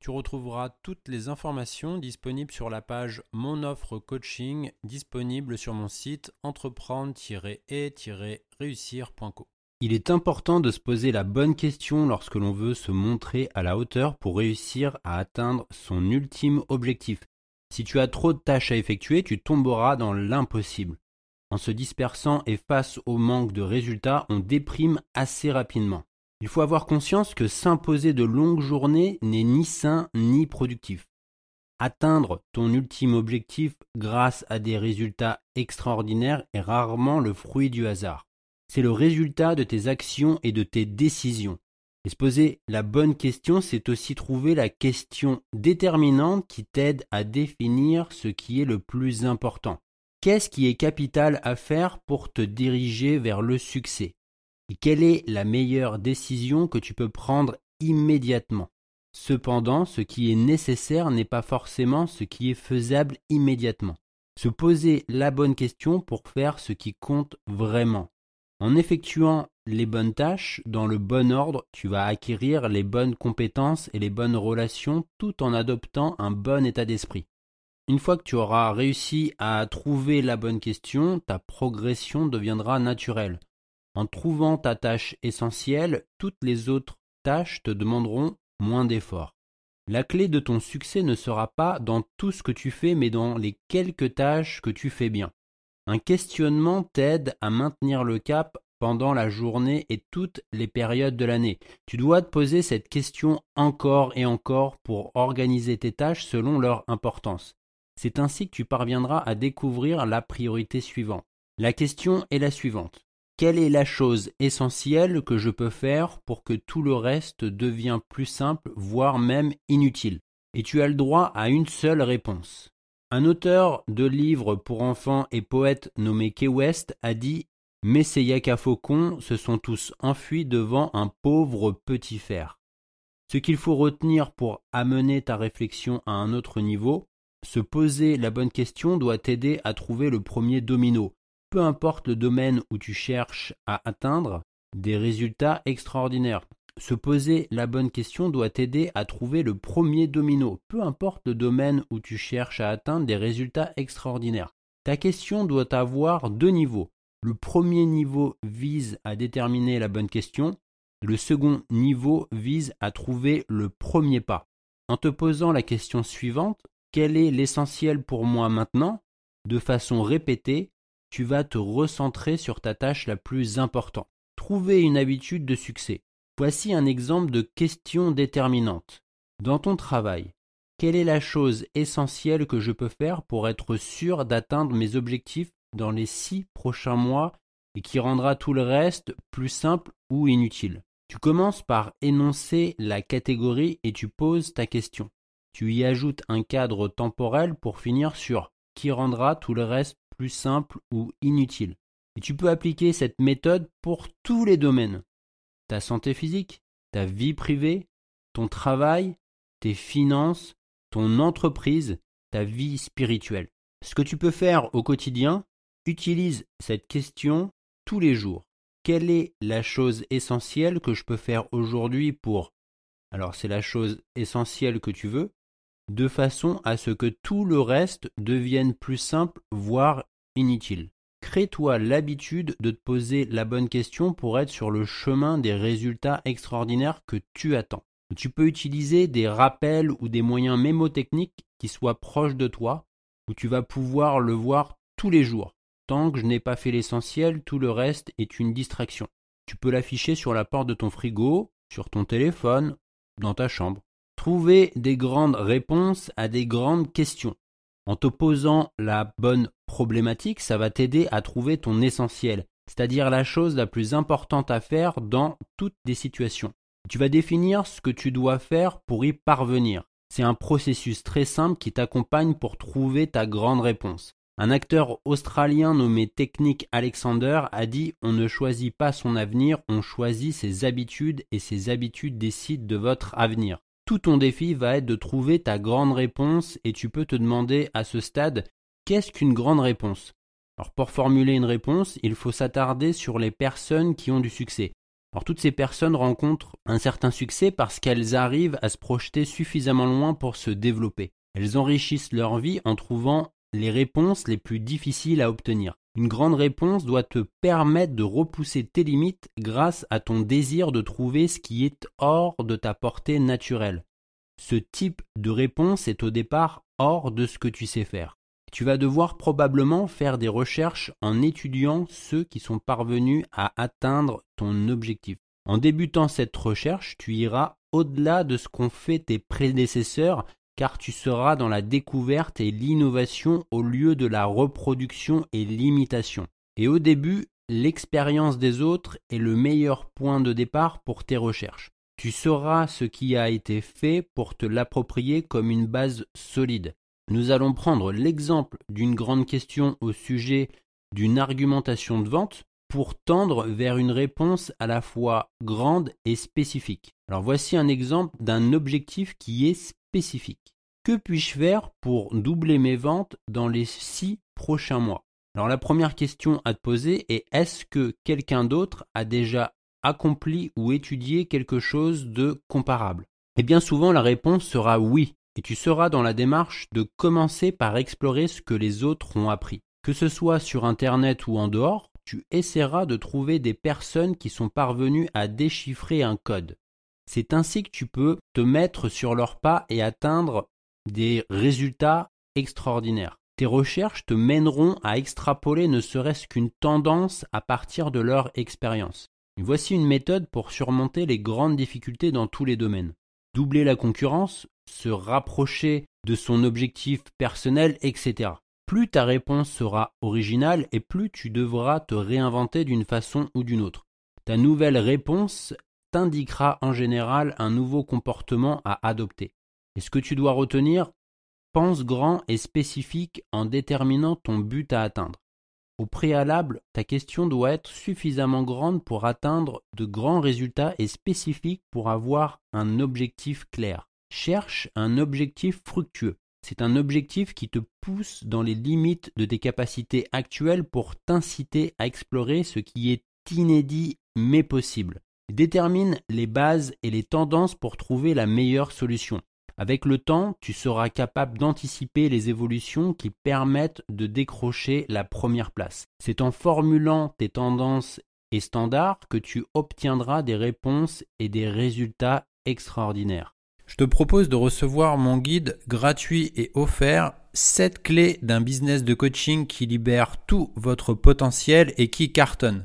Tu retrouveras toutes les informations disponibles sur la page Mon offre coaching disponible sur mon site entreprendre-et-réussir.co. Il est important de se poser la bonne question lorsque l'on veut se montrer à la hauteur pour réussir à atteindre son ultime objectif. Si tu as trop de tâches à effectuer, tu tomberas dans l'impossible. En se dispersant et face au manque de résultats, on déprime assez rapidement. Il faut avoir conscience que s'imposer de longues journées n'est ni sain ni productif. Atteindre ton ultime objectif grâce à des résultats extraordinaires est rarement le fruit du hasard c'est le résultat de tes actions et de tes décisions. Et se poser la bonne question, c'est aussi trouver la question déterminante qui t'aide à définir ce qui est le plus important. Qu'est-ce qui est capital à faire pour te diriger vers le succès? Quelle est la meilleure décision que tu peux prendre immédiatement? Cependant, ce qui est nécessaire n'est pas forcément ce qui est faisable immédiatement. Se poser la bonne question pour faire ce qui compte vraiment. En effectuant les bonnes tâches dans le bon ordre, tu vas acquérir les bonnes compétences et les bonnes relations tout en adoptant un bon état d'esprit. Une fois que tu auras réussi à trouver la bonne question, ta progression deviendra naturelle. En trouvant ta tâche essentielle, toutes les autres tâches te demanderont moins d'efforts. La clé de ton succès ne sera pas dans tout ce que tu fais, mais dans les quelques tâches que tu fais bien. Un questionnement t'aide à maintenir le cap pendant la journée et toutes les périodes de l'année. Tu dois te poser cette question encore et encore pour organiser tes tâches selon leur importance. C'est ainsi que tu parviendras à découvrir la priorité suivante. La question est la suivante. Quelle est la chose essentielle que je peux faire pour que tout le reste devienne plus simple, voire même inutile? Et tu as le droit à une seule réponse. Un auteur de livres pour enfants et poète nommé Key West a dit Messeillac à Faucon se sont tous enfuis devant un pauvre petit fer. Ce qu'il faut retenir pour amener ta réflexion à un autre niveau, se poser la bonne question doit t'aider à trouver le premier domino. Peu importe le domaine où tu cherches à atteindre des résultats extraordinaires. Se poser la bonne question doit t'aider à trouver le premier domino, peu importe le domaine où tu cherches à atteindre des résultats extraordinaires. Ta question doit avoir deux niveaux. Le premier niveau vise à déterminer la bonne question, le second niveau vise à trouver le premier pas. En te posant la question suivante, quel est l'essentiel pour moi maintenant? De façon répétée, tu vas te recentrer sur ta tâche la plus importante. Trouver une habitude de succès. Voici un exemple de question déterminante. Dans ton travail, quelle est la chose essentielle que je peux faire pour être sûr d'atteindre mes objectifs dans les six prochains mois et qui rendra tout le reste plus simple ou inutile? Tu commences par énoncer la catégorie et tu poses ta question. Tu y ajoutes un cadre temporel pour finir sur qui rendra tout le reste plus simple ou inutile. Et tu peux appliquer cette méthode pour tous les domaines ta santé physique, ta vie privée, ton travail, tes finances, ton entreprise, ta vie spirituelle. Ce que tu peux faire au quotidien, utilise cette question tous les jours. Quelle est la chose essentielle que je peux faire aujourd'hui pour? Alors c'est la chose essentielle que tu veux, de façon à ce que tout le reste devienne plus simple, voire inutile. Crée-toi l'habitude de te poser la bonne question pour être sur le chemin des résultats extraordinaires que tu attends. Tu peux utiliser des rappels ou des moyens mémotechniques qui soient proches de toi, où tu vas pouvoir le voir tous les jours. Tant que je n'ai pas fait l'essentiel, tout le reste est une distraction. Tu peux l'afficher sur la porte de ton frigo, sur ton téléphone, dans ta chambre. Trouver des grandes réponses à des grandes questions. En te posant la bonne problématique, ça va t'aider à trouver ton essentiel, c'est-à-dire la chose la plus importante à faire dans toutes les situations. Tu vas définir ce que tu dois faire pour y parvenir. C'est un processus très simple qui t'accompagne pour trouver ta grande réponse. Un acteur australien nommé Technique Alexander a dit On ne choisit pas son avenir, on choisit ses habitudes et ses habitudes décident de votre avenir. Tout ton défi va être de trouver ta grande réponse et tu peux te demander à ce stade Qu'est-ce qu'une grande réponse? Alors pour formuler une réponse, il faut s'attarder sur les personnes qui ont du succès. Alors toutes ces personnes rencontrent un certain succès parce qu'elles arrivent à se projeter suffisamment loin pour se développer. Elles enrichissent leur vie en trouvant les réponses les plus difficiles à obtenir. Une grande réponse doit te permettre de repousser tes limites grâce à ton désir de trouver ce qui est hors de ta portée naturelle. Ce type de réponse est au départ hors de ce que tu sais faire. Tu vas devoir probablement faire des recherches en étudiant ceux qui sont parvenus à atteindre ton objectif. En débutant cette recherche, tu iras au-delà de ce qu'ont fait tes prédécesseurs car tu seras dans la découverte et l'innovation au lieu de la reproduction et l'imitation. Et au début, l'expérience des autres est le meilleur point de départ pour tes recherches. Tu sauras ce qui a été fait pour te l'approprier comme une base solide. Nous allons prendre l'exemple d'une grande question au sujet d'une argumentation de vente pour tendre vers une réponse à la fois grande et spécifique. Alors voici un exemple d'un objectif qui est Que puis-je faire pour doubler mes ventes dans les six prochains mois? Alors la première question à te poser est est-ce que quelqu'un d'autre a déjà accompli ou étudié quelque chose de comparable? Et bien souvent la réponse sera oui et tu seras dans la démarche de commencer par explorer ce que les autres ont appris. Que ce soit sur Internet ou en dehors, tu essaieras de trouver des personnes qui sont parvenues à déchiffrer un code. C'est ainsi que tu peux te mettre sur leurs pas et atteindre des résultats extraordinaires. Tes recherches te mèneront à extrapoler ne serait-ce qu'une tendance à partir de leur expérience. Voici une méthode pour surmonter les grandes difficultés dans tous les domaines. Doubler la concurrence, se rapprocher de son objectif personnel, etc. Plus ta réponse sera originale et plus tu devras te réinventer d'une façon ou d'une autre. Ta nouvelle réponse t'indiquera en général un nouveau comportement à adopter. Et ce que tu dois retenir, pense grand et spécifique en déterminant ton but à atteindre. Au préalable, ta question doit être suffisamment grande pour atteindre de grands résultats et spécifiques pour avoir un objectif clair. Cherche un objectif fructueux. C'est un objectif qui te pousse dans les limites de tes capacités actuelles pour t'inciter à explorer ce qui est inédit mais possible. Détermine les bases et les tendances pour trouver la meilleure solution. Avec le temps, tu seras capable d'anticiper les évolutions qui permettent de décrocher la première place. C'est en formulant tes tendances et standards que tu obtiendras des réponses et des résultats extraordinaires. Je te propose de recevoir mon guide gratuit et offert 7 clés d'un business de coaching qui libère tout votre potentiel et qui cartonne.